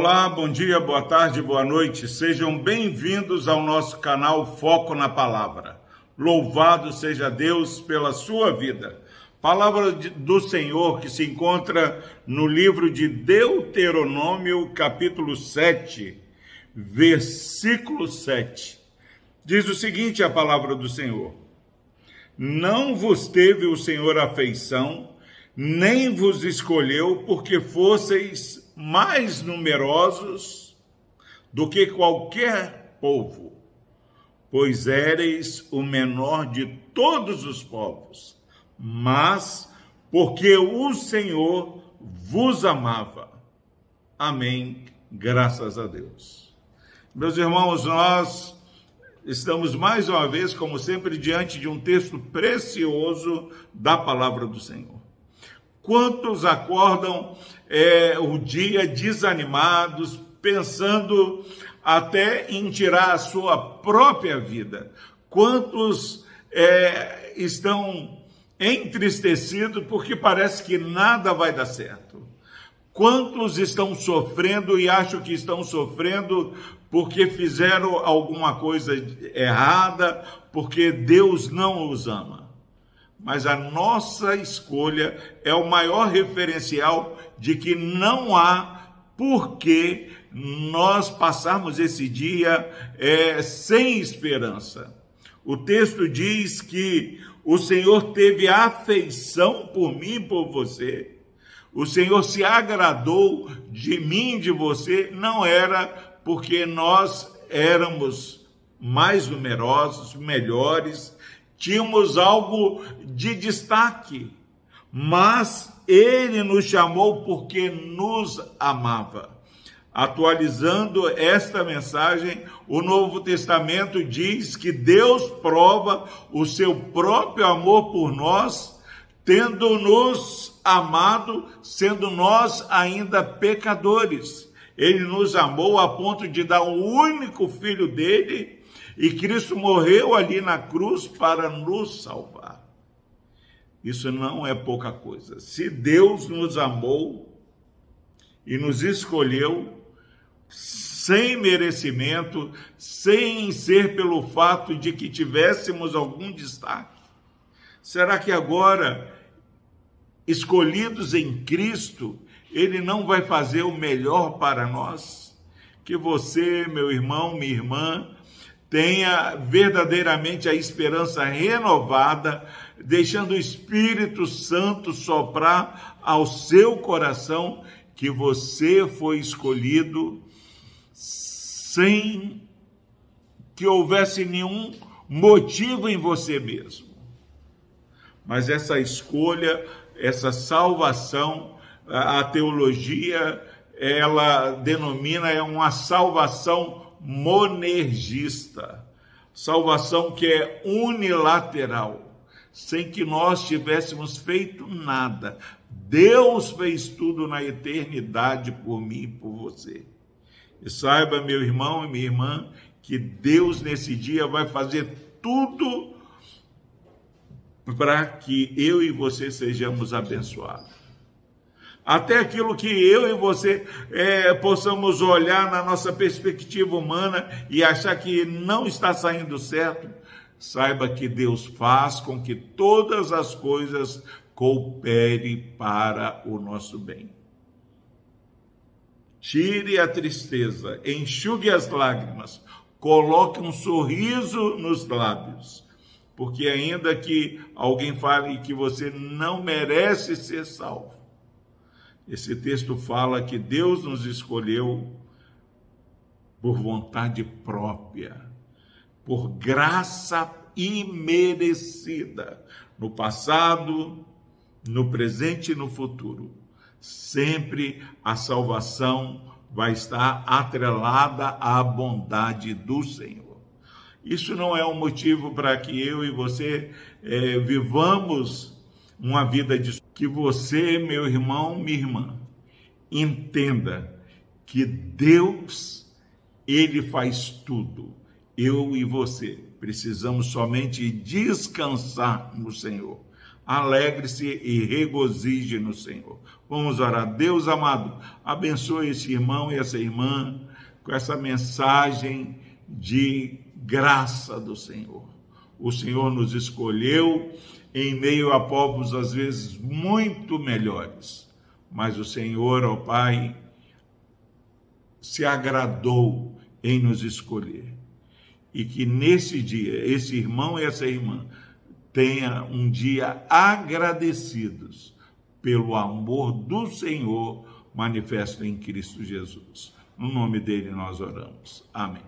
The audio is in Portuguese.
Olá, bom dia, boa tarde, boa noite. Sejam bem-vindos ao nosso canal Foco na Palavra. Louvado seja Deus pela sua vida. Palavra do Senhor que se encontra no livro de Deuteronômio, capítulo 7, versículo 7. Diz o seguinte: a palavra do Senhor: Não vos teve o Senhor afeição, nem vos escolheu, porque fosseis mais numerosos do que qualquer povo, pois éreis o menor de todos os povos, mas porque o Senhor vos amava. Amém. Graças a Deus. Meus irmãos, nós estamos mais uma vez, como sempre, diante de um texto precioso da palavra do Senhor. Quantos acordam é, o dia desanimados, pensando até em tirar a sua própria vida? Quantos é, estão entristecidos porque parece que nada vai dar certo? Quantos estão sofrendo e acham que estão sofrendo porque fizeram alguma coisa errada, porque Deus não os ama? Mas a nossa escolha é o maior referencial de que não há por que nós passarmos esse dia é, sem esperança. O texto diz que o Senhor teve afeição por mim e por você. O Senhor se agradou de mim de você, não era porque nós éramos mais numerosos, melhores, tínhamos algo de destaque, mas ele nos chamou porque nos amava. Atualizando esta mensagem, o Novo Testamento diz que Deus prova o seu próprio amor por nós, tendo-nos amado, sendo nós ainda pecadores. Ele nos amou a ponto de dar o único filho dele e Cristo morreu ali na cruz para nos salvar. Isso não é pouca coisa. Se Deus nos amou e nos escolheu sem merecimento, sem ser pelo fato de que tivéssemos algum destaque, será que agora, escolhidos em Cristo, Ele não vai fazer o melhor para nós? Que você, meu irmão, minha irmã, tenha verdadeiramente a esperança renovada, deixando o Espírito Santo soprar ao seu coração que você foi escolhido sem que houvesse nenhum motivo em você mesmo. Mas essa escolha, essa salvação, a teologia, ela denomina é uma salvação monergista, salvação que é unilateral, sem que nós tivéssemos feito nada. Deus fez tudo na eternidade por mim e por você. E saiba, meu irmão e minha irmã, que Deus nesse dia vai fazer tudo para que eu e você sejamos abençoados até aquilo que eu e você é, possamos olhar na nossa perspectiva humana e achar que não está saindo certo, saiba que Deus faz com que todas as coisas cooperem para o nosso bem. Tire a tristeza, enxugue as lágrimas, coloque um sorriso nos lábios, porque ainda que alguém fale que você não merece ser salvo, esse texto fala que Deus nos escolheu por vontade própria, por graça imerecida, no passado, no presente e no futuro. Sempre a salvação vai estar atrelada à bondade do Senhor. Isso não é um motivo para que eu e você é, vivamos uma vida de que você, meu irmão, minha irmã, entenda que Deus ele faz tudo. Eu e você precisamos somente descansar no Senhor. alegre-se e regozije no Senhor. Vamos orar. Deus amado, abençoe esse irmão e essa irmã com essa mensagem de graça do Senhor. O Senhor nos escolheu em meio a povos às vezes muito melhores, mas o Senhor, ó Pai, se agradou em nos escolher. E que nesse dia, esse irmão e essa irmã tenha um dia agradecidos pelo amor do Senhor manifesto em Cristo Jesus. No nome dele nós oramos. Amém.